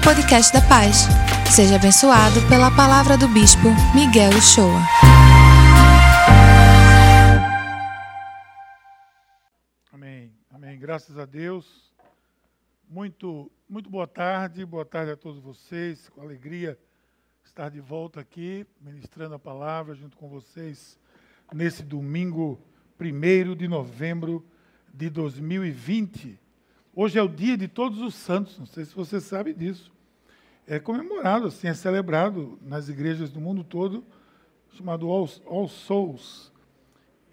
ao podcast da Paz. Seja abençoado pela palavra do Bispo Miguel Uchoa. Amém. Amém. Graças a Deus. Muito, muito boa tarde. Boa tarde a todos vocês. Com alegria estar de volta aqui, ministrando a palavra junto com vocês nesse domingo 1 de novembro de 2020. Hoje é o dia de todos os santos, não sei se você sabe disso. É comemorado, assim, é celebrado nas igrejas do mundo todo, chamado All, All Souls.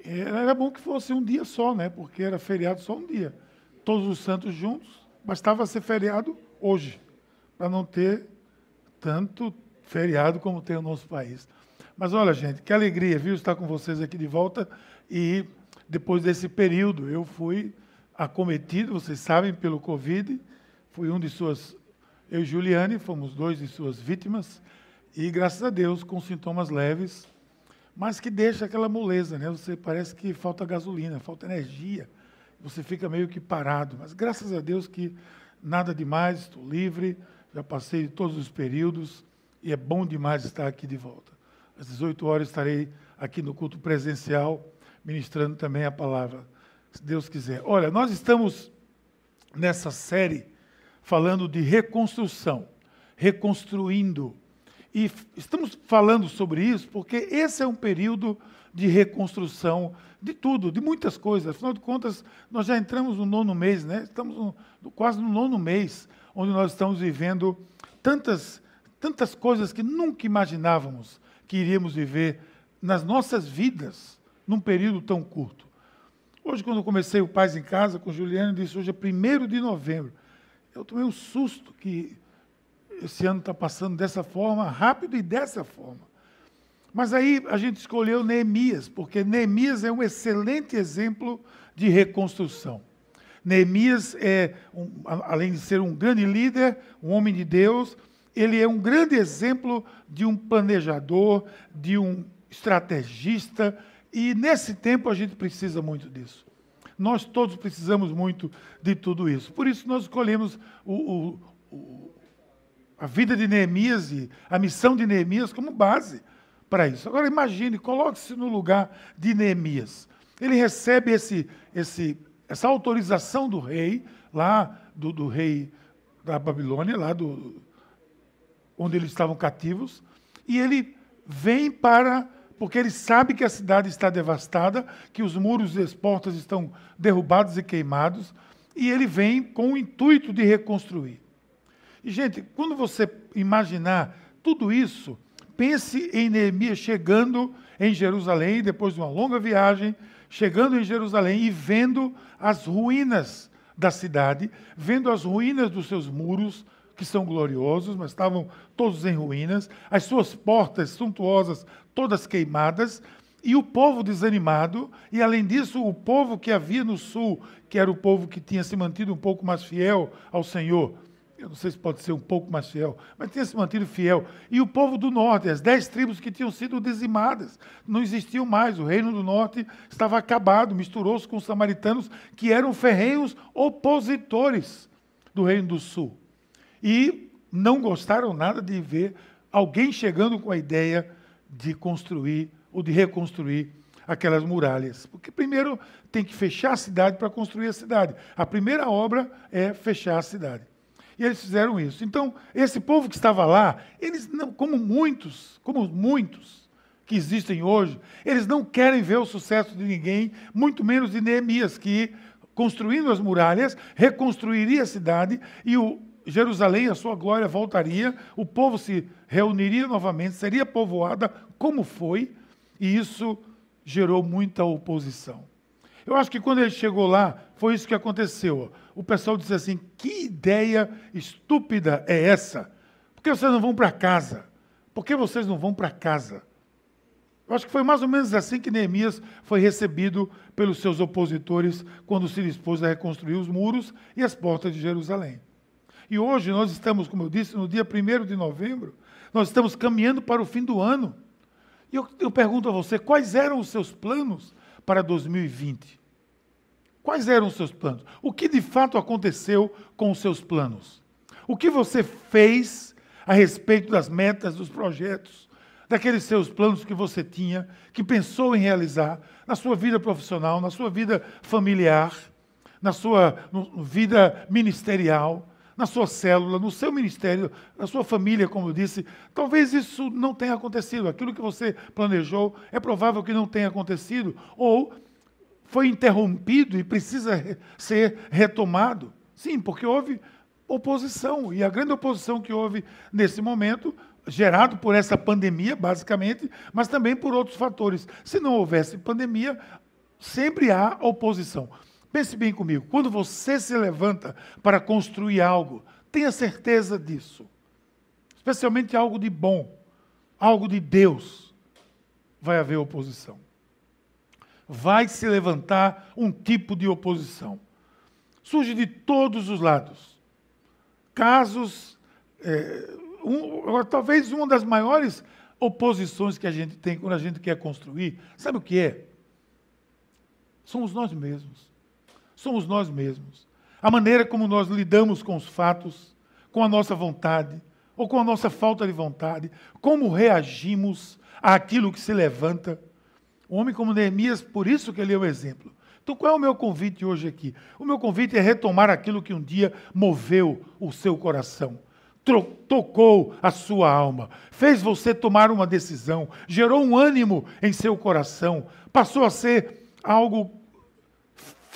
É, era bom que fosse um dia só, né? Porque era feriado só um dia. Todos os santos juntos, bastava ser feriado hoje, para não ter tanto feriado como tem o nosso país. Mas olha, gente, que alegria, viu, estar com vocês aqui de volta. E depois desse período, eu fui acometido, vocês sabem, pelo Covid. Fui um de suas. Eu e Juliane fomos dois de suas vítimas. E graças a Deus, com sintomas leves, mas que deixa aquela moleza, né? Você parece que falta gasolina, falta energia. Você fica meio que parado. Mas graças a Deus que nada demais, estou livre, já passei todos os períodos e é bom demais estar aqui de volta. Às 18 horas estarei aqui no culto presencial, ministrando também a palavra se Deus quiser. Olha, nós estamos nessa série falando de reconstrução, reconstruindo. E estamos falando sobre isso porque esse é um período de reconstrução de tudo, de muitas coisas. Afinal de contas, nós já entramos no nono mês, né? Estamos no, quase no nono mês, onde nós estamos vivendo tantas, tantas coisas que nunca imaginávamos que iríamos viver nas nossas vidas num período tão curto. Hoje, quando eu comecei o Paz em Casa com Juliana, disse hoje é 1 de novembro. Eu tomei um susto que esse ano está passando dessa forma, rápido e dessa forma. Mas aí a gente escolheu Neemias, porque Neemias é um excelente exemplo de reconstrução. Neemias é, um, além de ser um grande líder, um homem de Deus, ele é um grande exemplo de um planejador, de um estrategista, e nesse tempo a gente precisa muito disso. Nós todos precisamos muito de tudo isso. Por isso nós escolhemos o, o, o, a vida de Neemias e a missão de Neemias como base para isso. Agora imagine, coloque-se no lugar de Neemias. Ele recebe esse, esse, essa autorização do rei, lá do, do rei da Babilônia, lá do, onde eles estavam cativos, e ele vem para porque ele sabe que a cidade está devastada, que os muros e as portas estão derrubados e queimados, e ele vem com o intuito de reconstruir. E, gente, quando você imaginar tudo isso, pense em Neemias chegando em Jerusalém, depois de uma longa viagem, chegando em Jerusalém e vendo as ruínas da cidade, vendo as ruínas dos seus muros, que são gloriosos, mas estavam todos em ruínas, as suas portas suntuosas todas queimadas, e o povo desanimado, e além disso, o povo que havia no sul, que era o povo que tinha se mantido um pouco mais fiel ao Senhor. Eu não sei se pode ser um pouco mais fiel, mas tinha se mantido fiel. E o povo do norte, as dez tribos que tinham sido dizimadas, não existiam mais. O reino do norte estava acabado, misturou-se com os samaritanos, que eram ferrenhos opositores do reino do sul. E não gostaram nada de ver alguém chegando com a ideia de construir ou de reconstruir aquelas muralhas. Porque primeiro tem que fechar a cidade para construir a cidade. A primeira obra é fechar a cidade. E eles fizeram isso. Então, esse povo que estava lá, eles não, como muitos, como muitos que existem hoje, eles não querem ver o sucesso de ninguém, muito menos de Neemias, que construindo as muralhas, reconstruiria a cidade e o Jerusalém, a sua glória voltaria, o povo se reuniria novamente, seria povoada como foi, e isso gerou muita oposição. Eu acho que quando ele chegou lá, foi isso que aconteceu. O pessoal disse assim: que ideia estúpida é essa? Por que vocês não vão para casa? Por que vocês não vão para casa? Eu acho que foi mais ou menos assim que Neemias foi recebido pelos seus opositores quando se dispôs a reconstruir os muros e as portas de Jerusalém. E hoje nós estamos, como eu disse, no dia 1 de novembro, nós estamos caminhando para o fim do ano. E eu, eu pergunto a você, quais eram os seus planos para 2020? Quais eram os seus planos? O que de fato aconteceu com os seus planos? O que você fez a respeito das metas, dos projetos, daqueles seus planos que você tinha, que pensou em realizar na sua vida profissional, na sua vida familiar, na sua vida ministerial, na sua célula, no seu ministério, na sua família, como eu disse. Talvez isso não tenha acontecido. Aquilo que você planejou é provável que não tenha acontecido. Ou foi interrompido e precisa ser retomado. Sim, porque houve oposição. E a grande oposição que houve nesse momento, gerado por essa pandemia, basicamente, mas também por outros fatores. Se não houvesse pandemia, sempre há oposição. Pense bem comigo, quando você se levanta para construir algo, tenha certeza disso. Especialmente algo de bom, algo de Deus, vai haver oposição. Vai se levantar um tipo de oposição. Surge de todos os lados. Casos, é, um, talvez uma das maiores oposições que a gente tem quando a gente quer construir, sabe o que é? Somos nós mesmos somos nós mesmos. A maneira como nós lidamos com os fatos, com a nossa vontade, ou com a nossa falta de vontade, como reagimos àquilo que se levanta. Um homem como Neemias, por isso que ele é o exemplo. Então, qual é o meu convite hoje aqui? O meu convite é retomar aquilo que um dia moveu o seu coração, tocou a sua alma, fez você tomar uma decisão, gerou um ânimo em seu coração, passou a ser algo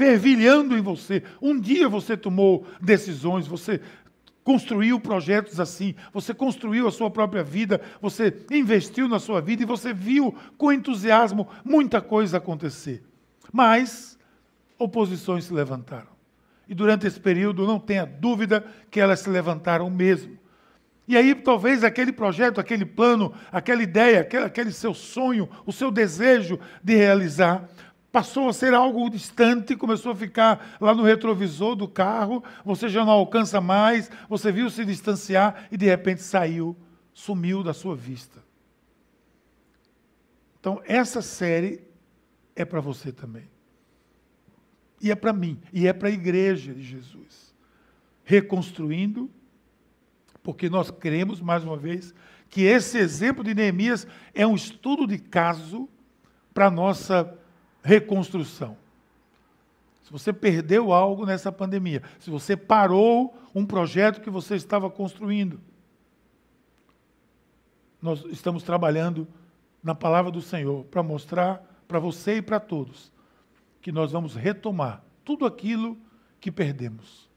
fervilhando em você. Um dia você tomou decisões, você construiu projetos assim, você construiu a sua própria vida, você investiu na sua vida e você viu com entusiasmo muita coisa acontecer. Mas oposições se levantaram. E durante esse período, não tenha dúvida que elas se levantaram mesmo. E aí, talvez aquele projeto, aquele plano, aquela ideia, aquele, aquele seu sonho, o seu desejo de realizar, passou a ser algo distante, começou a ficar lá no retrovisor do carro, você já não alcança mais, você viu se distanciar e de repente saiu, sumiu da sua vista. Então, essa série é para você também. E é para mim, e é para a igreja de Jesus. Reconstruindo, porque nós cremos, mais uma vez, que esse exemplo de Neemias é um estudo de caso para a nossa reconstrução. Se você perdeu algo nessa pandemia, se você parou um projeto que você estava construindo, nós estamos trabalhando na palavra do Senhor para mostrar para você e para todos que nós vamos retomar tudo aquilo que perdemos.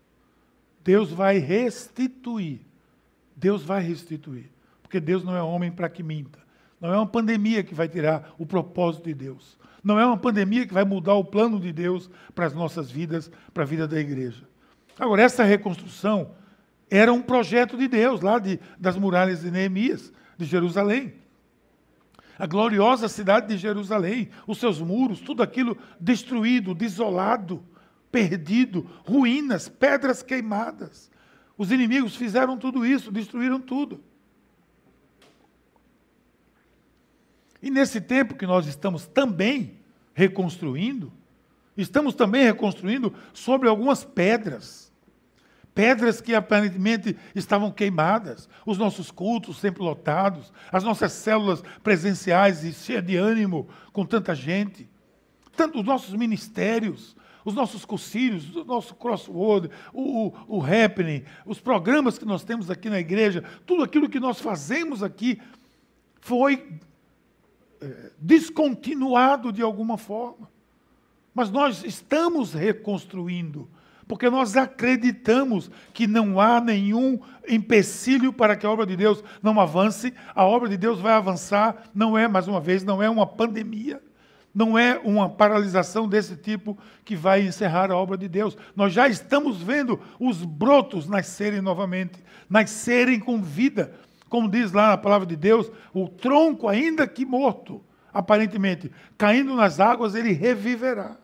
Deus vai restituir. Deus vai restituir. Porque Deus não é homem para que minta. Não é uma pandemia que vai tirar o propósito de Deus. Não é uma pandemia que vai mudar o plano de Deus para as nossas vidas, para a vida da igreja. Agora, essa reconstrução era um projeto de Deus, lá de, das muralhas de Neemias, de Jerusalém. A gloriosa cidade de Jerusalém, os seus muros, tudo aquilo destruído, desolado, perdido, ruínas, pedras queimadas. Os inimigos fizeram tudo isso, destruíram tudo. E nesse tempo que nós estamos também reconstruindo, estamos também reconstruindo sobre algumas pedras. Pedras que aparentemente estavam queimadas, os nossos cultos sempre lotados, as nossas células presenciais e cheias de ânimo com tanta gente, tanto os nossos ministérios, os nossos cursilhos, o nosso crossword, o, o, o happening, os programas que nós temos aqui na igreja, tudo aquilo que nós fazemos aqui foi descontinuado de alguma forma. Mas nós estamos reconstruindo, porque nós acreditamos que não há nenhum empecilho para que a obra de Deus não avance. A obra de Deus vai avançar, não é, mais uma vez, não é uma pandemia. Não é uma paralisação desse tipo que vai encerrar a obra de Deus. Nós já estamos vendo os brotos nascerem novamente, nascerem com vida. Como diz lá na palavra de Deus, o tronco, ainda que morto, aparentemente caindo nas águas, ele reviverá.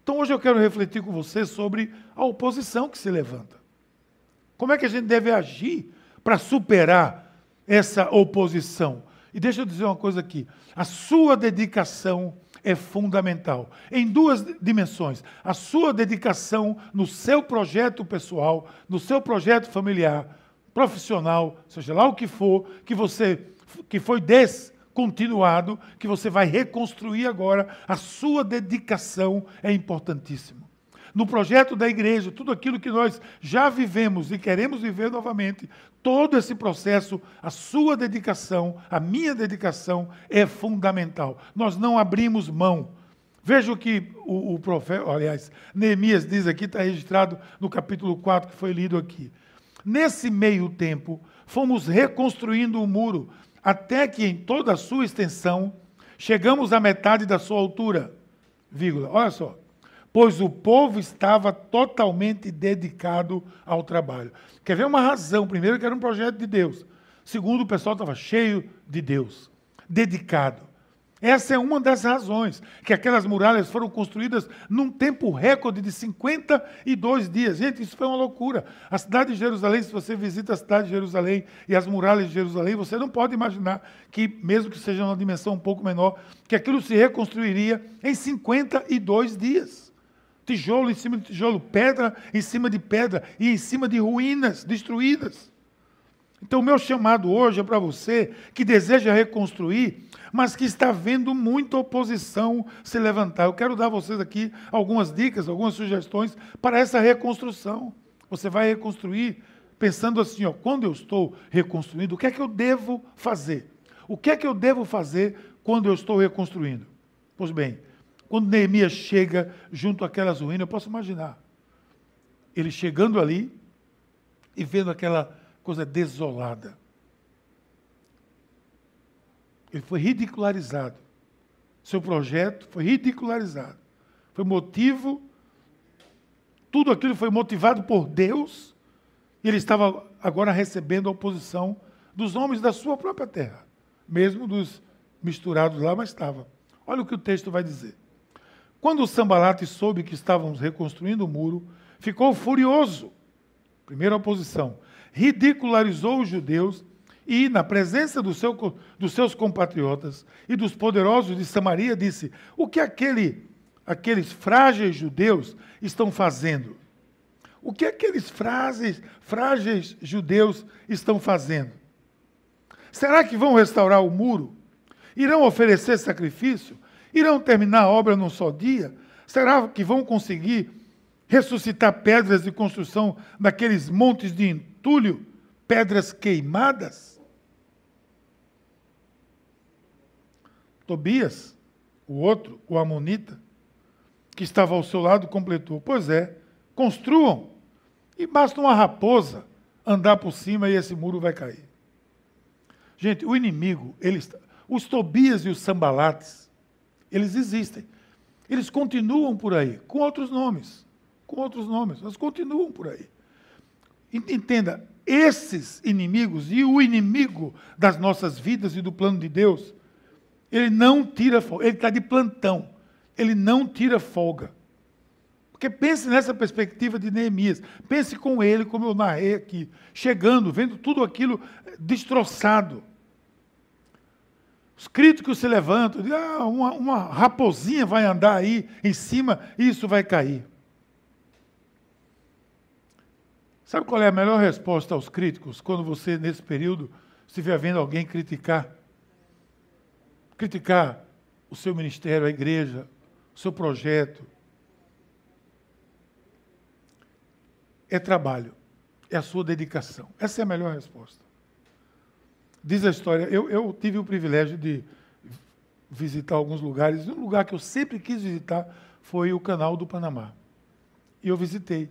Então hoje eu quero refletir com você sobre a oposição que se levanta. Como é que a gente deve agir para superar essa oposição? E deixa eu dizer uma coisa aqui: a sua dedicação, é fundamental. Em duas dimensões: a sua dedicação no seu projeto pessoal, no seu projeto familiar, profissional, seja lá o que for, que você que foi descontinuado, que você vai reconstruir agora, a sua dedicação é importantíssima no projeto da igreja, tudo aquilo que nós já vivemos e queremos viver novamente, todo esse processo, a sua dedicação, a minha dedicação é fundamental. Nós não abrimos mão. Veja o que o, o profeta, aliás, Neemias diz aqui, está registrado no capítulo 4 que foi lido aqui. Nesse meio tempo, fomos reconstruindo o muro, até que em toda a sua extensão chegamos à metade da sua altura. Vírgula. Olha só pois o povo estava totalmente dedicado ao trabalho. Quer ver uma razão? Primeiro, que era um projeto de Deus. Segundo, o pessoal estava cheio de Deus, dedicado. Essa é uma das razões que aquelas muralhas foram construídas num tempo recorde de 52 dias. Gente, isso foi uma loucura. A cidade de Jerusalém, se você visita a cidade de Jerusalém e as muralhas de Jerusalém, você não pode imaginar que, mesmo que seja uma dimensão um pouco menor, que aquilo se reconstruiria em 52 dias tijolo em cima de tijolo, pedra em cima de pedra e em cima de ruínas destruídas. Então, o meu chamado hoje é para você que deseja reconstruir, mas que está vendo muita oposição se levantar. Eu quero dar a vocês aqui algumas dicas, algumas sugestões para essa reconstrução. Você vai reconstruir pensando assim, ó, quando eu estou reconstruindo, o que é que eu devo fazer? O que é que eu devo fazer quando eu estou reconstruindo? Pois bem, quando Neemias chega junto àquelas ruínas, eu posso imaginar. Ele chegando ali e vendo aquela coisa desolada. Ele foi ridicularizado. Seu projeto foi ridicularizado. Foi motivo, tudo aquilo foi motivado por Deus, e ele estava agora recebendo a oposição dos homens da sua própria terra, mesmo dos misturados lá, mas estava. Olha o que o texto vai dizer. Quando Sambalate soube que estávamos reconstruindo o muro, ficou furioso. Primeira oposição. Ridicularizou os judeus e, na presença do seu, dos seus compatriotas e dos poderosos de Samaria, disse: O que aquele, aqueles frágeis judeus estão fazendo? O que aqueles frágeis, frágeis judeus estão fazendo? Será que vão restaurar o muro? Irão oferecer sacrifício? Irão terminar a obra num só dia? Será que vão conseguir ressuscitar pedras de construção daqueles montes de entulho, pedras queimadas? Tobias, o outro, o Amonita, que estava ao seu lado, completou: Pois é, construam, e basta uma raposa andar por cima e esse muro vai cair. Gente, o inimigo, eles, os Tobias e os Sambalates, eles existem. Eles continuam por aí, com outros nomes. Com outros nomes, mas continuam por aí. Entenda, esses inimigos e o inimigo das nossas vidas e do plano de Deus, ele não tira folga, ele está de plantão, ele não tira folga. Porque pense nessa perspectiva de Neemias, pense com ele, como eu narrei aqui, chegando, vendo tudo aquilo destroçado. Os críticos se levantam, ah, uma, uma raposinha vai andar aí em cima e isso vai cair. Sabe qual é a melhor resposta aos críticos quando você, nesse período, estiver vendo alguém criticar? Criticar o seu ministério, a igreja, o seu projeto. É trabalho, é a sua dedicação. Essa é a melhor resposta. Diz a história, eu, eu tive o privilégio de visitar alguns lugares. Um lugar que eu sempre quis visitar foi o Canal do Panamá. E eu visitei,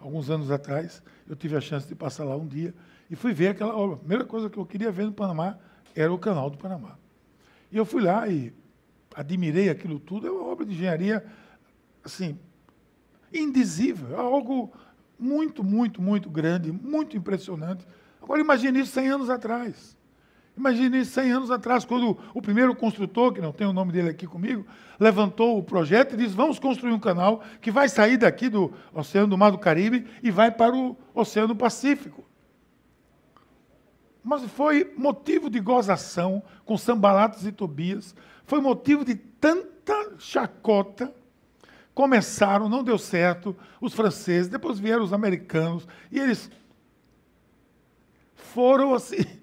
alguns anos atrás. Eu tive a chance de passar lá um dia e fui ver aquela obra. A primeira coisa que eu queria ver no Panamá era o Canal do Panamá. E eu fui lá e admirei aquilo tudo. É uma obra de engenharia, assim, indizível. É algo muito, muito, muito grande, muito impressionante. Agora imagine isso 100 anos atrás. Imagine 100 anos atrás, quando o primeiro construtor, que não tem o nome dele aqui comigo, levantou o projeto e disse: vamos construir um canal que vai sair daqui do Oceano do Mar do Caribe e vai para o Oceano Pacífico. Mas foi motivo de gozação com Sambalatos e Tobias, foi motivo de tanta chacota, começaram, não deu certo, os franceses, depois vieram os americanos, e eles foram assim.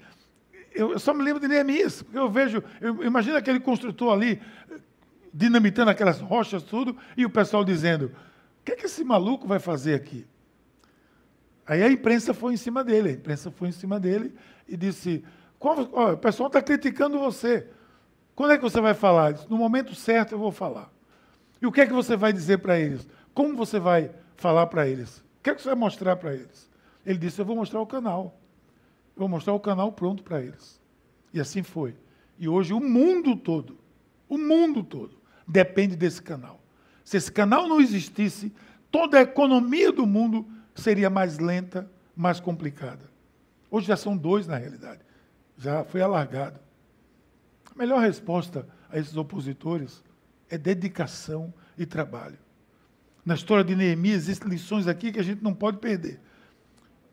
Eu, só me lembro de Neemias, porque eu vejo, eu imagino aquele construtor ali, dinamitando aquelas rochas, tudo, e o pessoal dizendo: o que, é que esse maluco vai fazer aqui? Aí a imprensa foi em cima dele, a imprensa foi em cima dele e disse: oh, o pessoal está criticando você. Quando é que você vai falar? Disse, no momento certo eu vou falar. E o que é que você vai dizer para eles? Como você vai falar para eles? O que é que você vai mostrar para eles? Ele disse: Eu vou mostrar o canal. Eu vou mostrar o canal pronto para eles. E assim foi. E hoje o mundo todo, o mundo todo, depende desse canal. Se esse canal não existisse, toda a economia do mundo seria mais lenta, mais complicada. Hoje já são dois na realidade. Já foi alargado. A melhor resposta a esses opositores é dedicação e trabalho. Na história de Neemias existem lições aqui que a gente não pode perder.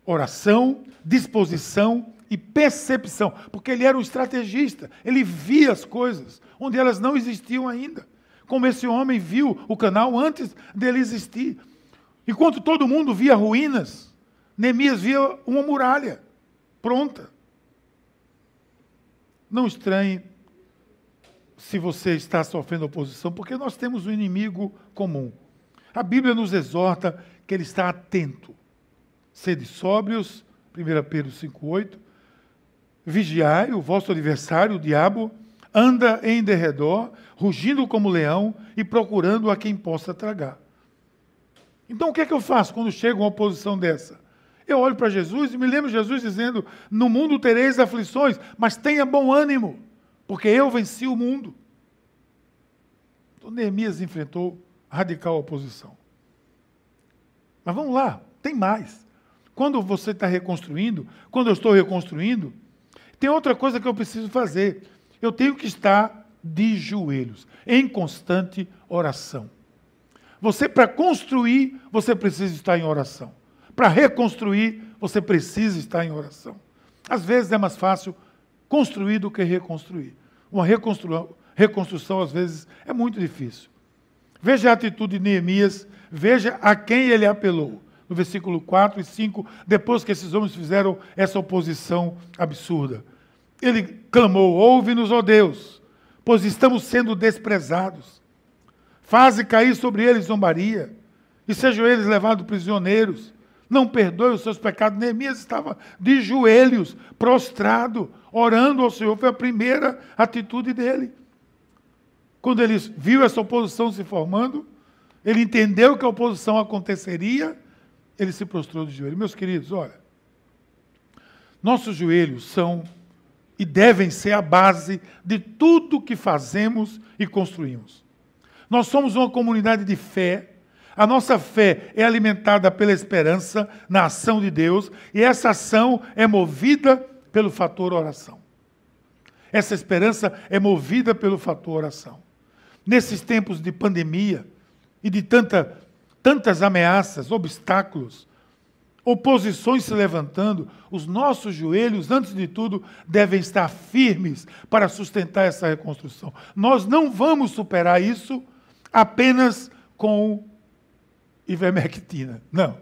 Oração, disposição e percepção, porque ele era um estrategista, ele via as coisas onde elas não existiam ainda. Como esse homem viu o canal antes dele existir. Enquanto todo mundo via ruínas, Neemias via uma muralha pronta. Não estranhe se você está sofrendo oposição, porque nós temos um inimigo comum. A Bíblia nos exorta que ele está atento. Sede sóbrios, 1 Pedro 5,8. Vigiai, o vosso adversário, o diabo, anda em derredor, rugindo como leão e procurando a quem possa tragar. Então o que é que eu faço quando chega uma oposição dessa? Eu olho para Jesus e me lembro Jesus dizendo: No mundo tereis aflições, mas tenha bom ânimo porque eu venci o mundo. Então Neemias enfrentou radical oposição. Mas vamos lá, tem mais. Quando você está reconstruindo, quando eu estou reconstruindo, tem outra coisa que eu preciso fazer. Eu tenho que estar de joelhos, em constante oração. Você, para construir, você precisa estar em oração. Para reconstruir, você precisa estar em oração. Às vezes é mais fácil construir do que reconstruir. Uma reconstrução, reconstrução, às vezes, é muito difícil. Veja a atitude de Neemias, veja a quem ele apelou. No versículo 4 e 5, depois que esses homens fizeram essa oposição absurda. Ele clamou: Ouve-nos, ó Deus, pois estamos sendo desprezados. Faze cair sobre eles zombaria, e sejam eles levados prisioneiros não perdoe os seus pecados. Neemias estava de joelhos, prostrado, orando ao Senhor. Foi a primeira atitude dele. Quando ele viu essa oposição se formando, ele entendeu que a oposição aconteceria, ele se prostrou de joelhos. Meus queridos, olha, nossos joelhos são e devem ser a base de tudo que fazemos e construímos. Nós somos uma comunidade de fé a nossa fé é alimentada pela esperança na ação de Deus e essa ação é movida pelo fator oração. Essa esperança é movida pelo fator oração. Nesses tempos de pandemia e de tanta, tantas ameaças, obstáculos, oposições se levantando, os nossos joelhos, antes de tudo, devem estar firmes para sustentar essa reconstrução. Nós não vamos superar isso apenas com ivermectina. Não.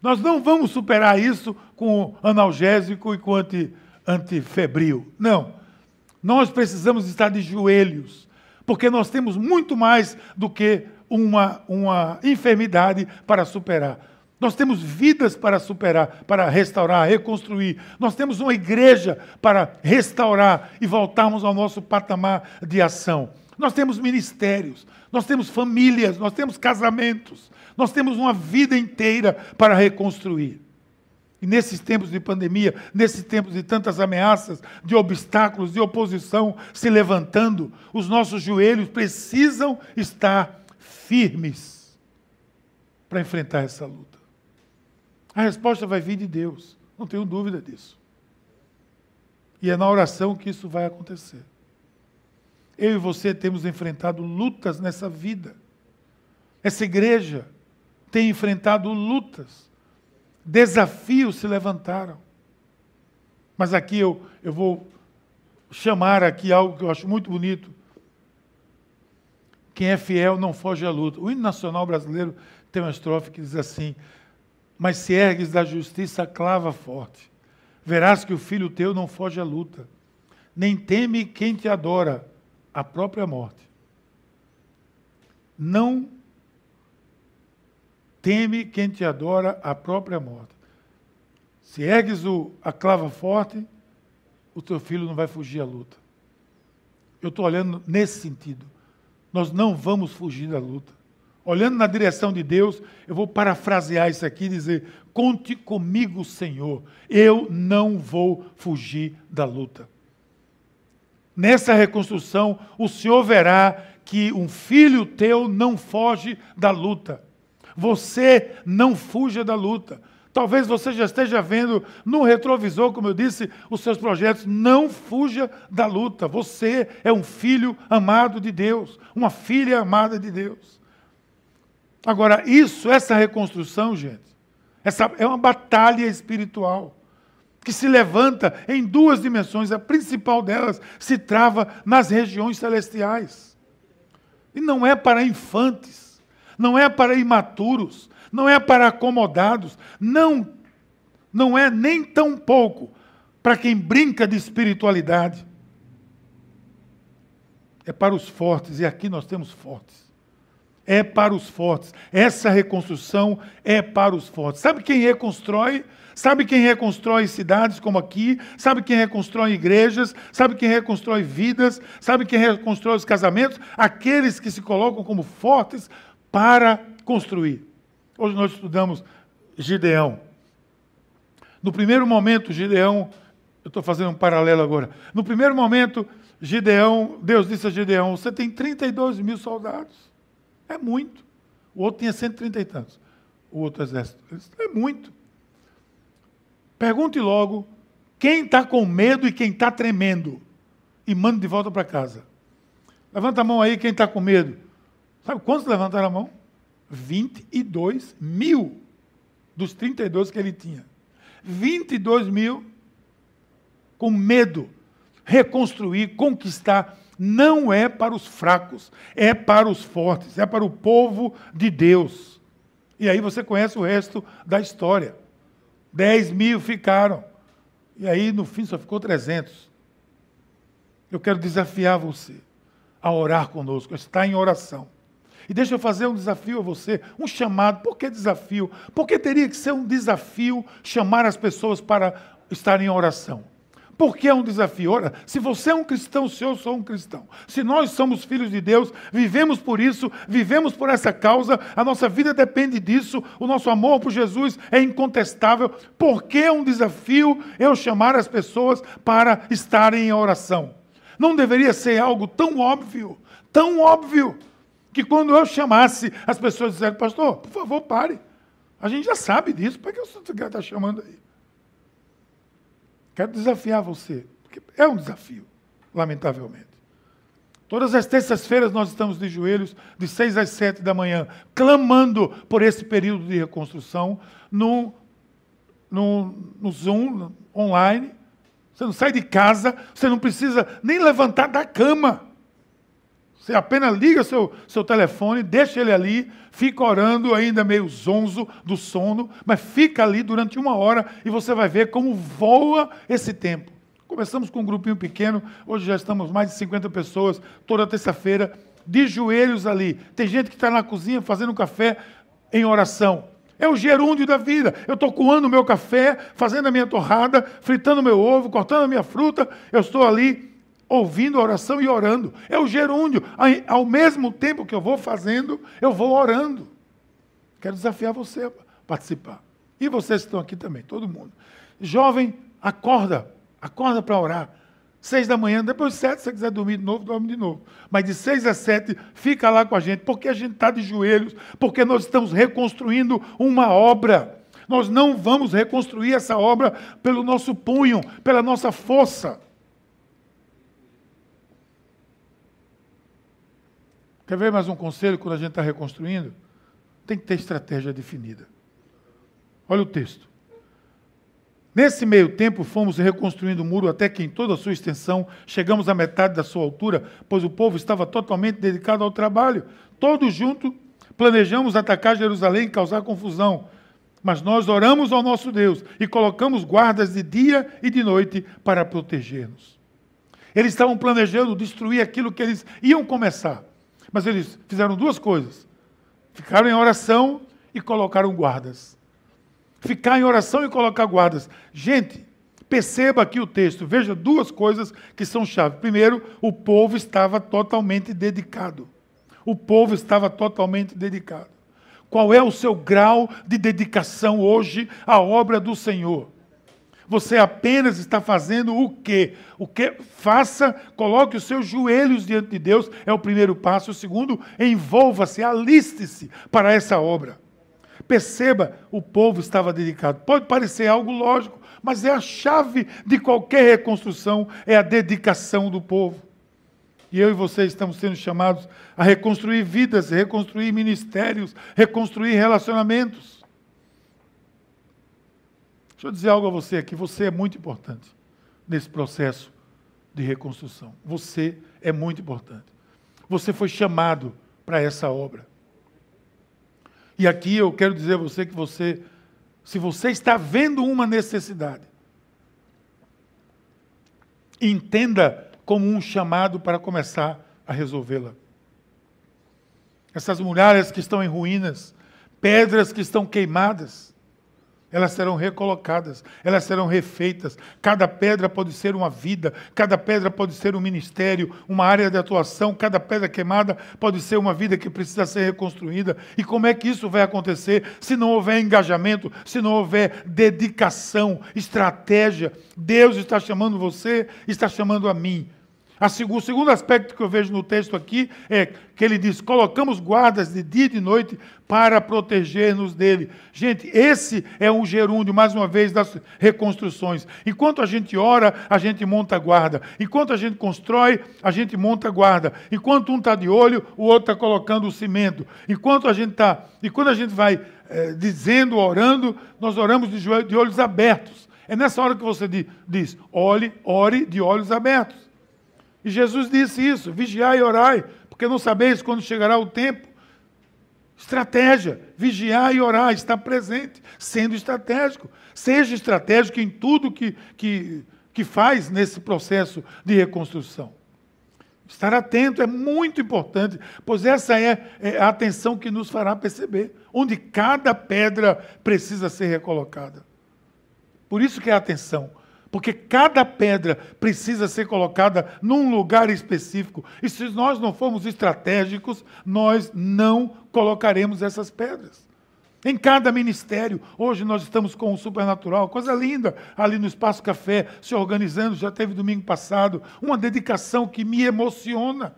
Nós não vamos superar isso com analgésico e com anti, antifebril. Não. Nós precisamos estar de joelhos, porque nós temos muito mais do que uma, uma enfermidade para superar. Nós temos vidas para superar, para restaurar, reconstruir. Nós temos uma igreja para restaurar e voltarmos ao nosso patamar de ação. Nós temos ministérios, nós temos famílias, nós temos casamentos, nós temos uma vida inteira para reconstruir. E nesses tempos de pandemia, nesses tempos de tantas ameaças, de obstáculos, de oposição se levantando, os nossos joelhos precisam estar firmes para enfrentar essa luta. A resposta vai vir de Deus, não tenho dúvida disso. E é na oração que isso vai acontecer. Eu e você temos enfrentado lutas nessa vida. Essa igreja tem enfrentado lutas. Desafios se levantaram. Mas aqui eu, eu vou chamar aqui algo que eu acho muito bonito. Quem é fiel não foge à luta. O hino nacional brasileiro tem uma estrofe que diz assim: Mas se ergues da justiça, clava forte. Verás que o filho teu não foge à luta, nem teme quem te adora, a própria morte. Não teme quem te adora, a própria morte. Se ergues o, a clava forte, o teu filho não vai fugir à luta. Eu estou olhando nesse sentido. Nós não vamos fugir da luta. Olhando na direção de Deus, eu vou parafrasear isso aqui e dizer: Conte comigo, Senhor, eu não vou fugir da luta. Nessa reconstrução, o Senhor verá que um filho teu não foge da luta. Você não fuja da luta. Talvez você já esteja vendo no retrovisor, como eu disse, os seus projetos. Não fuja da luta. Você é um filho amado de Deus, uma filha amada de Deus. Agora, isso, essa reconstrução, gente, essa é uma batalha espiritual que se levanta em duas dimensões. A principal delas se trava nas regiões celestiais. E não é para infantes, não é para imaturos, não é para acomodados, não, não é nem tão pouco para quem brinca de espiritualidade. É para os fortes, e aqui nós temos fortes. É para os fortes. Essa reconstrução é para os fortes. Sabe quem reconstrói? Sabe quem reconstrói cidades como aqui? Sabe quem reconstrói igrejas? Sabe quem reconstrói vidas? Sabe quem reconstrói os casamentos? Aqueles que se colocam como fortes para construir. Hoje nós estudamos Gideão. No primeiro momento, Gideão, eu estou fazendo um paralelo agora. No primeiro momento, Gideão, Deus disse a Gideão: Você tem 32 mil soldados. É muito. O outro tinha 130 e tantos. O outro exército. Disse, é muito. Pergunte logo quem está com medo e quem está tremendo. E mande de volta para casa. Levanta a mão aí quem está com medo. Sabe quantos levantaram a mão? 22 mil dos 32 que ele tinha. 22 mil com medo. Reconstruir, conquistar, não é para os fracos, é para os fortes, é para o povo de Deus. E aí você conhece o resto da história. 10 mil ficaram. E aí, no fim, só ficou 300. Eu quero desafiar você a orar conosco, a estar em oração. E deixa eu fazer um desafio a você, um chamado. Por que desafio? Porque teria que ser um desafio chamar as pessoas para estarem em oração. Por que é um desafio? Ora, se você é um cristão, se eu sou um cristão, se nós somos filhos de Deus, vivemos por isso, vivemos por essa causa, a nossa vida depende disso, o nosso amor por Jesus é incontestável. Por que é um desafio eu chamar as pessoas para estarem em oração? Não deveria ser algo tão óbvio, tão óbvio que quando eu chamasse, as pessoas disseram, pastor, por favor, pare. A gente já sabe disso, para que o senhor está chamando aí? Quero desafiar você, porque é um desafio, lamentavelmente. Todas as terças-feiras nós estamos de joelhos, de seis às sete da manhã, clamando por esse período de reconstrução no, no, no Zoom, online. Você não sai de casa, você não precisa nem levantar da cama. Você apenas liga seu, seu telefone, deixa ele ali, fica orando, ainda meio zonzo do sono, mas fica ali durante uma hora e você vai ver como voa esse tempo. Começamos com um grupinho pequeno, hoje já estamos mais de 50 pessoas, toda terça-feira, de joelhos ali. Tem gente que está na cozinha fazendo café em oração. É o gerúndio da vida. Eu estou coando o meu café, fazendo a minha torrada, fritando meu ovo, cortando a minha fruta. Eu estou ali ouvindo a oração e orando. É o gerúndio. Ao mesmo tempo que eu vou fazendo, eu vou orando. Quero desafiar você a participar. E vocês estão aqui também, todo mundo. Jovem, acorda. Acorda para orar. Seis da manhã, depois de sete, se você quiser dormir de novo, dorme de novo. Mas de seis a sete, fica lá com a gente, porque a gente está de joelhos, porque nós estamos reconstruindo uma obra. Nós não vamos reconstruir essa obra pelo nosso punho, pela nossa força. Quer ver mais um conselho quando a gente está reconstruindo? Tem que ter estratégia definida. Olha o texto. Nesse meio tempo, fomos reconstruindo o muro até que, em toda a sua extensão, chegamos à metade da sua altura, pois o povo estava totalmente dedicado ao trabalho. Todos juntos planejamos atacar Jerusalém e causar confusão. Mas nós oramos ao nosso Deus e colocamos guardas de dia e de noite para proteger-nos. Eles estavam planejando destruir aquilo que eles iam começar. Mas eles fizeram duas coisas: ficaram em oração e colocaram guardas. Ficar em oração e colocar guardas. Gente, perceba aqui o texto, veja duas coisas que são chave. Primeiro, o povo estava totalmente dedicado. O povo estava totalmente dedicado. Qual é o seu grau de dedicação hoje à obra do Senhor? Você apenas está fazendo o quê? O que faça, coloque os seus joelhos diante de Deus, é o primeiro passo. O segundo, envolva-se, aliste-se para essa obra. Perceba, o povo estava dedicado. Pode parecer algo lógico, mas é a chave de qualquer reconstrução, é a dedicação do povo. E eu e você estamos sendo chamados a reconstruir vidas, reconstruir ministérios, reconstruir relacionamentos. Deixa eu dizer algo a você aqui. Você é muito importante nesse processo de reconstrução. Você é muito importante. Você foi chamado para essa obra. E aqui eu quero dizer a você que você, se você está vendo uma necessidade, entenda como um chamado para começar a resolvê-la. Essas muralhas que estão em ruínas, pedras que estão queimadas, elas serão recolocadas, elas serão refeitas. Cada pedra pode ser uma vida, cada pedra pode ser um ministério, uma área de atuação, cada pedra queimada pode ser uma vida que precisa ser reconstruída. E como é que isso vai acontecer se não houver engajamento, se não houver dedicação, estratégia? Deus está chamando você, está chamando a mim o segundo aspecto que eu vejo no texto aqui é que ele diz: colocamos guardas de dia e de noite para proteger-nos dele. Gente, esse é um gerúndio, mais uma vez, das reconstruções. Enquanto a gente ora, a gente monta guarda. Enquanto a gente constrói, a gente monta guarda. Enquanto um está de olho, o outro está colocando o cimento. Enquanto a gente está. E quando a gente vai é, dizendo, orando, nós oramos de, de olhos abertos. É nessa hora que você diz: olhe, ore de olhos abertos. E Jesus disse isso: vigiai e orai, porque não sabeis quando chegará o tempo. Estratégia, vigiar e orar, estar presente, sendo estratégico. Seja estratégico em tudo que, que, que faz nesse processo de reconstrução. Estar atento é muito importante, pois essa é, é a atenção que nos fará perceber onde cada pedra precisa ser recolocada. Por isso que é atenção. Porque cada pedra precisa ser colocada num lugar específico. E se nós não formos estratégicos, nós não colocaremos essas pedras. Em cada ministério, hoje nós estamos com o supernatural, coisa linda, ali no Espaço Café, se organizando, já teve domingo passado, uma dedicação que me emociona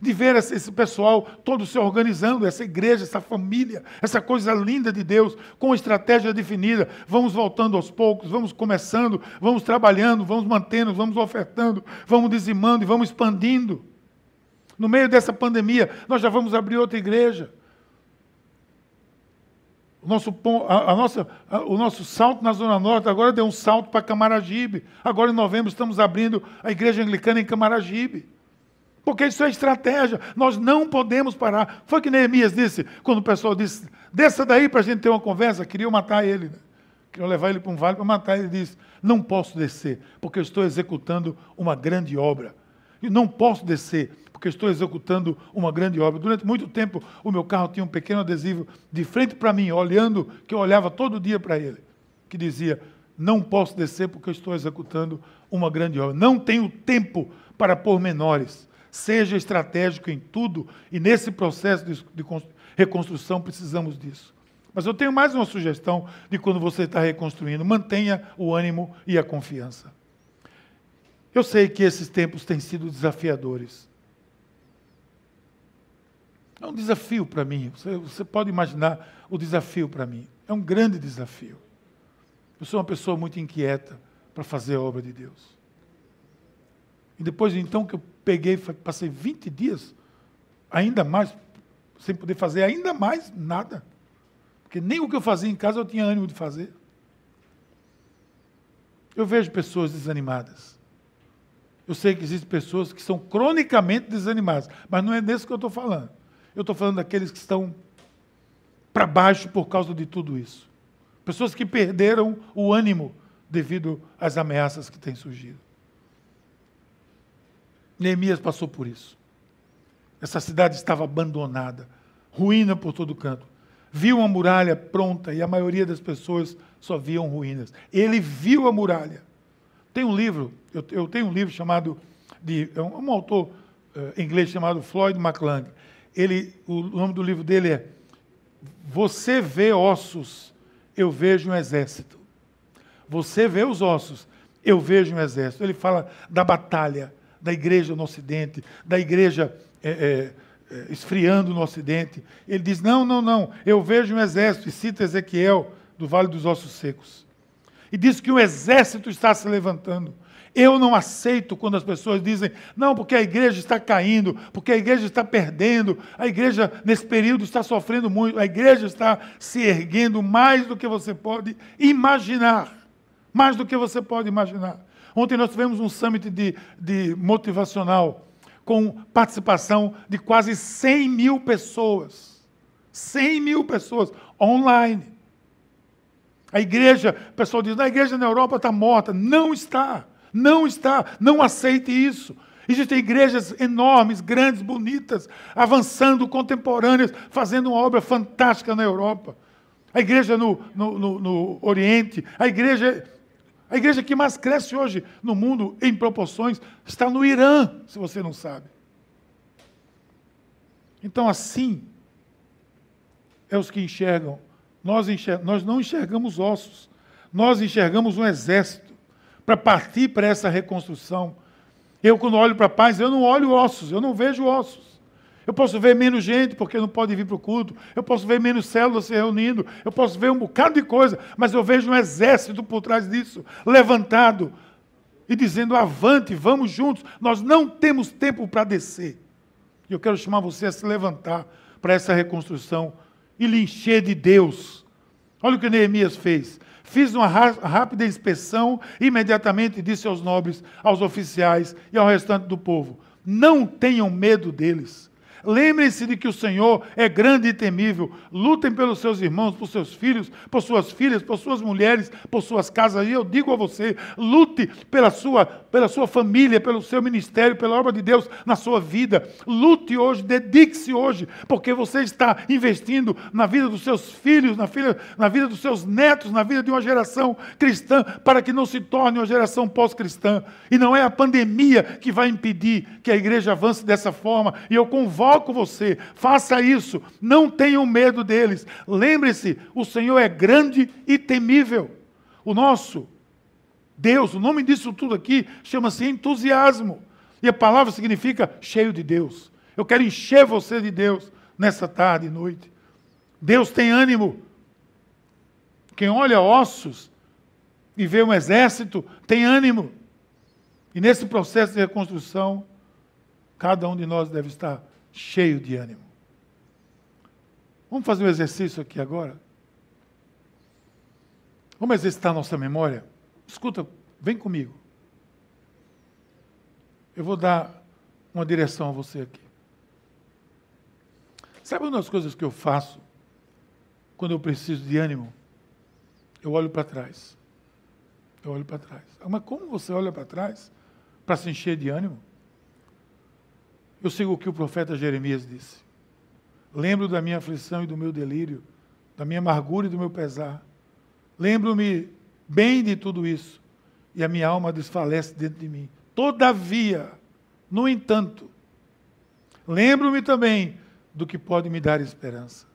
de ver esse pessoal todo se organizando, essa igreja, essa família, essa coisa linda de Deus, com estratégia definida. Vamos voltando aos poucos, vamos começando, vamos trabalhando, vamos mantendo, vamos ofertando, vamos dizimando e vamos expandindo. No meio dessa pandemia, nós já vamos abrir outra igreja. O nosso, a, a nossa, a, o nosso salto na Zona Norte agora deu um salto para Camaragibe. Agora, em novembro, estamos abrindo a igreja anglicana em Camaragibe. Porque isso é estratégia. Nós não podemos parar. Foi que Neemias disse, quando o pessoal disse, desça daí para a gente ter uma conversa, queriam matar ele. Né? Queriam levar ele para um vale para matar. Ele disse, não posso descer, porque eu estou executando uma grande obra. E não posso descer, porque estou executando uma grande obra. Durante muito tempo, o meu carro tinha um pequeno adesivo de frente para mim, olhando, que eu olhava todo dia para ele, que dizia, não posso descer porque eu estou executando uma grande obra. Não tenho tempo para pormenores. Seja estratégico em tudo, e nesse processo de, de reconstrução precisamos disso. Mas eu tenho mais uma sugestão de quando você está reconstruindo: mantenha o ânimo e a confiança. Eu sei que esses tempos têm sido desafiadores. É um desafio para mim. Você, você, pode imaginar o desafio para mim. É um grande desafio. Eu sou uma pessoa muito inquieta para fazer a obra de Deus. E depois então que eu peguei, passei 20 dias, ainda mais, sem poder fazer ainda mais nada. Porque nem o que eu fazia em casa eu tinha ânimo de fazer. Eu vejo pessoas desanimadas. Eu sei que existem pessoas que são cronicamente desanimadas, mas não é desse que eu estou falando. Eu estou falando daqueles que estão para baixo por causa de tudo isso. Pessoas que perderam o ânimo devido às ameaças que têm surgido. Neemias passou por isso. Essa cidade estava abandonada, ruína por todo canto. Viu uma muralha pronta e a maioria das pessoas só viam ruínas. Ele viu a muralha. Tem um livro, eu, eu tenho um livro chamado, de é um, um autor uh, inglês chamado Floyd McClung. Ele, o nome do livro dele é Você vê ossos, eu vejo um exército. Você vê os ossos, eu vejo um exército. Ele fala da batalha da igreja no Ocidente, da igreja é, é, é, esfriando no Ocidente. Ele diz: não, não, não, eu vejo um exército, e cita Ezequiel, do Vale dos Ossos Secos. E diz que um exército está se levantando. Eu não aceito quando as pessoas dizem, não, porque a igreja está caindo, porque a igreja está perdendo, a igreja nesse período está sofrendo muito, a igreja está se erguendo mais do que você pode imaginar. Mais do que você pode imaginar. Ontem nós tivemos um summit de, de motivacional com participação de quase 100 mil pessoas. 100 mil pessoas online. A igreja, o pessoal diz, a igreja na Europa está morta. Não está. Não está. Não aceite isso. Existem igrejas enormes, grandes, bonitas, avançando, contemporâneas, fazendo uma obra fantástica na Europa. A igreja no, no, no, no Oriente, a igreja a igreja que mais cresce hoje no mundo em proporções está no Irã, se você não sabe. Então, assim, é os que enxergam. Nós, nós não enxergamos ossos, nós enxergamos um exército para partir para essa reconstrução. Eu, quando olho para a paz, eu não olho ossos, eu não vejo ossos. Eu posso ver menos gente porque não pode vir para o culto. Eu posso ver menos células se reunindo. Eu posso ver um bocado de coisa. Mas eu vejo um exército por trás disso, levantado e dizendo: avante, vamos juntos. Nós não temos tempo para descer. E eu quero chamar você a se levantar para essa reconstrução e lhe encher de Deus. Olha o que Neemias fez. Fiz uma rápida inspeção e imediatamente disse aos nobres, aos oficiais e ao restante do povo: Não tenham medo deles Lembrem-se de que o Senhor é grande e temível. Lutem pelos seus irmãos, por seus filhos, por suas filhas, por suas mulheres, por suas casas. E eu digo a você: lute pela sua, pela sua família, pelo seu ministério, pela obra de Deus na sua vida. Lute hoje, dedique-se hoje, porque você está investindo na vida dos seus filhos, na, filha, na vida dos seus netos, na vida de uma geração cristã, para que não se torne uma geração pós-cristã. E não é a pandemia que vai impedir que a igreja avance dessa forma. E eu convoco você, faça isso, não tenham medo deles. Lembre-se, o Senhor é grande e temível. O nosso Deus, o nome disso tudo aqui chama-se entusiasmo. E a palavra significa cheio de Deus. Eu quero encher você de Deus nessa tarde e noite. Deus tem ânimo. Quem olha ossos e vê um exército tem ânimo. E nesse processo de reconstrução, cada um de nós deve estar cheio de ânimo. Vamos fazer um exercício aqui agora? Vamos exercitar nossa memória? Escuta, vem comigo. Eu vou dar uma direção a você aqui. Sabe uma das coisas que eu faço quando eu preciso de ânimo? Eu olho para trás. Eu olho para trás. Mas como você olha para trás para se encher de ânimo? Eu sigo o que o profeta Jeremias disse. Lembro da minha aflição e do meu delírio, da minha amargura e do meu pesar. Lembro-me bem de tudo isso, e a minha alma desfalece dentro de mim. Todavia, no entanto, lembro-me também do que pode me dar esperança.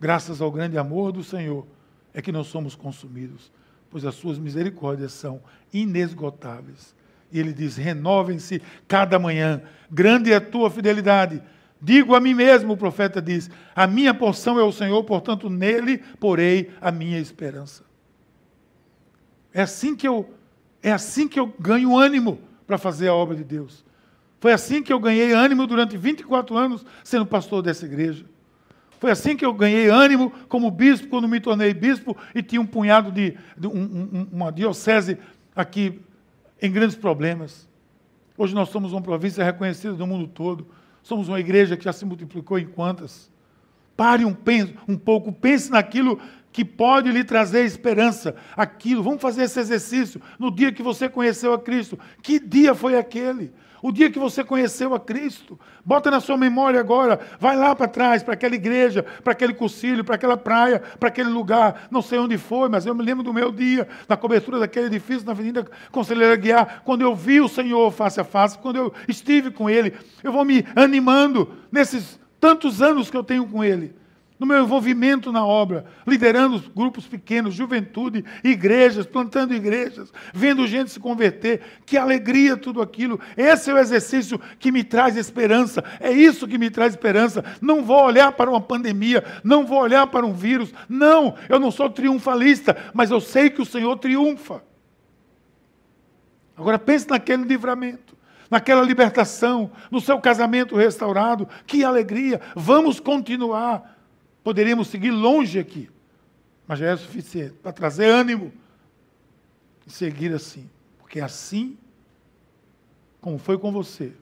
Graças ao grande amor do Senhor é que não somos consumidos, pois as suas misericórdias são inesgotáveis. E ele diz: renovem-se cada manhã, grande é a tua fidelidade. Digo a mim mesmo, o profeta diz: a minha porção é o Senhor, portanto nele porei a minha esperança. É assim que eu, é assim que eu ganho ânimo para fazer a obra de Deus. Foi assim que eu ganhei ânimo durante 24 anos sendo pastor dessa igreja. Foi assim que eu ganhei ânimo como bispo quando me tornei bispo e tinha um punhado de, de um, um, uma diocese aqui em grandes problemas. Hoje nós somos uma província reconhecida no mundo todo. Somos uma igreja que já se multiplicou em quantas? Pare um, um pouco, pense naquilo que pode lhe trazer esperança. Aquilo, vamos fazer esse exercício no dia que você conheceu a Cristo. Que dia foi aquele? O dia que você conheceu a Cristo. Bota na sua memória agora. Vai lá para trás, para aquela igreja, para aquele cursilho, para aquela praia, para aquele lugar. Não sei onde foi, mas eu me lembro do meu dia, na cobertura daquele edifício, na Avenida Conselheira Guiar, quando eu vi o Senhor face a face, quando eu estive com Ele. Eu vou me animando nesses tantos anos que eu tenho com Ele no meu envolvimento na obra, liderando grupos pequenos, juventude, igrejas, plantando igrejas, vendo gente se converter. Que alegria tudo aquilo. Esse é o exercício que me traz esperança. É isso que me traz esperança. Não vou olhar para uma pandemia, não vou olhar para um vírus. Não, eu não sou triunfalista, mas eu sei que o Senhor triunfa. Agora pense naquele livramento naquela libertação, no seu casamento restaurado. Que alegria! Vamos continuar. Poderíamos seguir longe aqui, mas já é suficiente para trazer ânimo e seguir assim. Porque assim, como foi com você,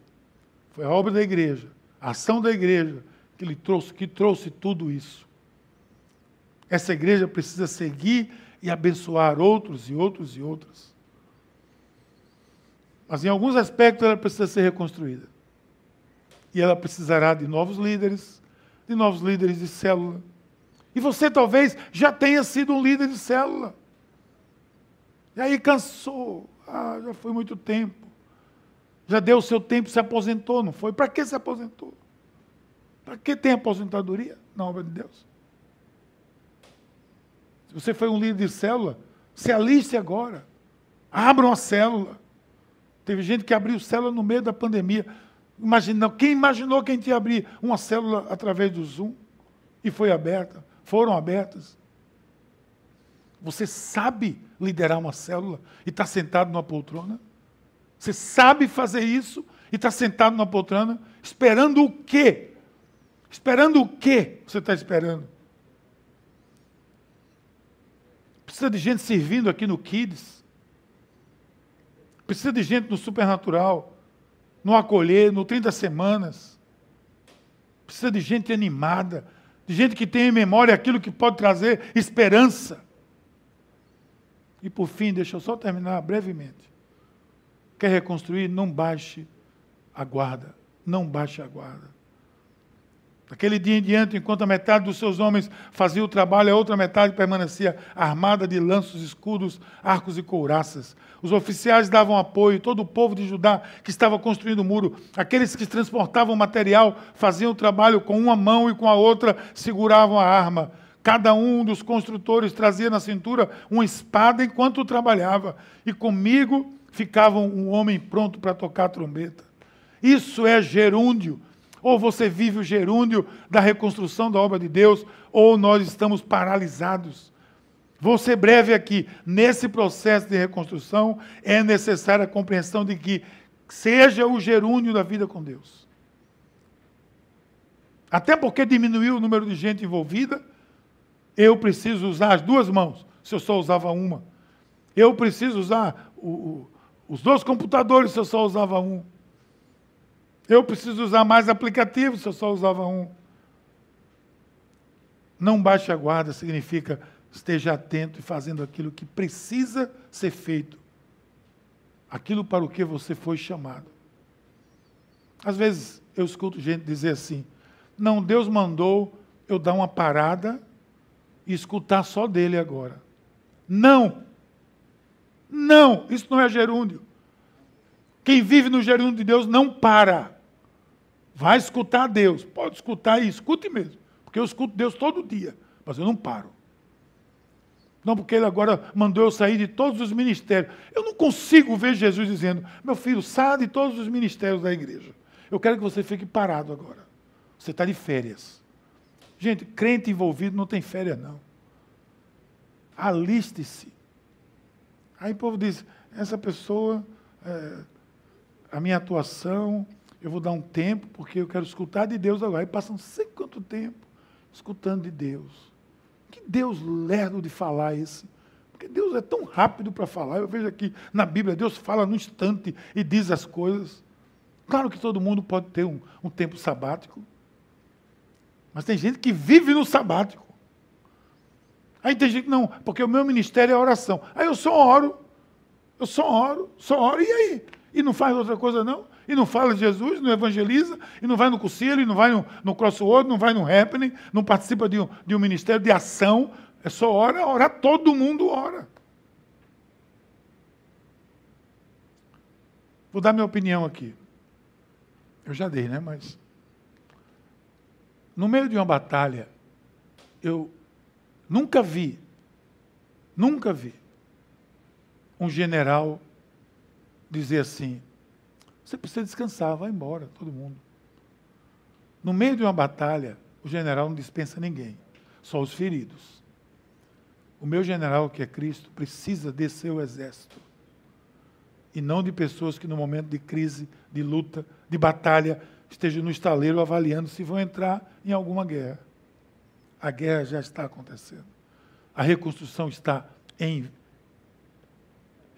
foi a obra da igreja, a ação da igreja que lhe trouxe, que trouxe tudo isso. Essa igreja precisa seguir e abençoar outros e outros e outras. Mas em alguns aspectos ela precisa ser reconstruída. E ela precisará de novos líderes, de novos líderes de célula. E você talvez já tenha sido um líder de célula. E aí cansou. Ah, já foi muito tempo. Já deu o seu tempo, se aposentou, não foi? Para que se aposentou? Para que tem aposentadoria na obra de Deus? Se você foi um líder de célula, se aliste agora. Abra uma célula. Teve gente que abriu célula no meio da pandemia. Imagina, quem imaginou que a gente ia abrir uma célula através do Zoom? E foi aberta, foram abertas. Você sabe liderar uma célula e está sentado numa poltrona? Você sabe fazer isso e está sentado numa poltrona? Esperando o quê? Esperando o quê você está esperando? Precisa de gente servindo aqui no Kids. Precisa de gente no Supernatural no acolher, no 30 semanas. Precisa de gente animada, de gente que tem em memória aquilo que pode trazer esperança. E por fim, deixa eu só terminar brevemente. Quer reconstruir? Não baixe a guarda. Não baixe a guarda. Daquele dia em diante, enquanto a metade dos seus homens fazia o trabalho, a outra metade permanecia armada de lanços, escudos, arcos e couraças. Os oficiais davam apoio, todo o povo de Judá que estava construindo o muro, aqueles que transportavam material, faziam o trabalho com uma mão e com a outra seguravam a arma. Cada um dos construtores trazia na cintura uma espada enquanto trabalhava, e comigo ficava um homem pronto para tocar a trombeta. Isso é gerúndio ou você vive o gerúndio da reconstrução da obra de Deus, ou nós estamos paralisados. Vou ser breve aqui. Nesse processo de reconstrução, é necessária a compreensão de que seja o gerúndio da vida com Deus. Até porque diminuiu o número de gente envolvida, eu preciso usar as duas mãos, se eu só usava uma. Eu preciso usar o, o, os dois computadores, se eu só usava um. Eu preciso usar mais aplicativos se eu só usava um. Não baixe a guarda significa esteja atento e fazendo aquilo que precisa ser feito. Aquilo para o que você foi chamado. Às vezes eu escuto gente dizer assim: não, Deus mandou eu dar uma parada e escutar só dele agora. Não! Não! Isso não é gerúndio. Quem vive no gerúndio de Deus não para. Vai escutar Deus. Pode escutar e escute mesmo. Porque eu escuto Deus todo dia, mas eu não paro. Não, porque ele agora mandou eu sair de todos os ministérios. Eu não consigo ver Jesus dizendo: meu filho, saia de todos os ministérios da igreja. Eu quero que você fique parado agora. Você está de férias. Gente, crente envolvido não tem férias, não. Aliste-se. Aí o povo diz: essa pessoa, é, a minha atuação, eu vou dar um tempo, porque eu quero escutar de Deus agora. Aí passa não sei quanto tempo escutando de Deus. Que Deus lerdo de falar esse. Porque Deus é tão rápido para falar. Eu vejo aqui na Bíblia, Deus fala no instante e diz as coisas. Claro que todo mundo pode ter um, um tempo sabático. Mas tem gente que vive no sabático. Aí tem gente que não, porque o meu ministério é oração. Aí eu só oro. Eu só oro, só oro, e aí? E não faz outra coisa, não? E não fala de Jesus, não evangeliza, e não vai no conselho, e não vai no, no crossword, não vai no happening, não participa de um, de um ministério de ação. É só ora, ora, todo mundo ora. Vou dar minha opinião aqui. Eu já dei, né? Mas. No meio de uma batalha, eu nunca vi, nunca vi um general dizer assim: você precisa descansar, vai embora, todo mundo. No meio de uma batalha, o general não dispensa ninguém, só os feridos. O meu general, que é Cristo, precisa descer o exército. E não de pessoas que no momento de crise, de luta, de batalha, estejam no estaleiro avaliando se vão entrar em alguma guerra. A guerra já está acontecendo. A reconstrução está em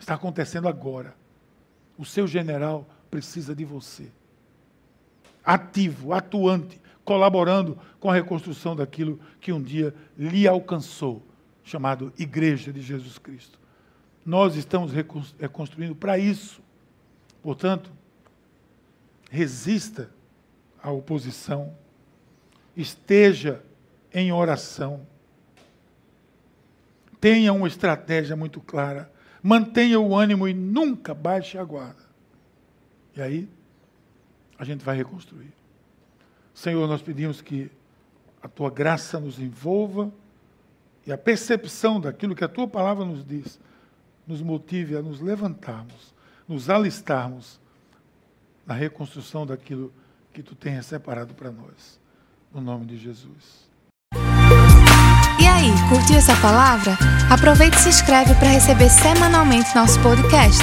está acontecendo agora. O seu general precisa de você. Ativo, atuante, colaborando com a reconstrução daquilo que um dia lhe alcançou, chamado Igreja de Jesus Cristo. Nós estamos reconstruindo para isso. Portanto, resista à oposição, esteja em oração, tenha uma estratégia muito clara, mantenha o ânimo e nunca baixe a guarda. E aí, a gente vai reconstruir. Senhor, nós pedimos que a tua graça nos envolva e a percepção daquilo que a tua palavra nos diz nos motive a nos levantarmos, nos alistarmos na reconstrução daquilo que tu tens separado para nós. No nome de Jesus. E aí, curtiu essa palavra? Aproveite e se inscreve para receber semanalmente nosso podcast.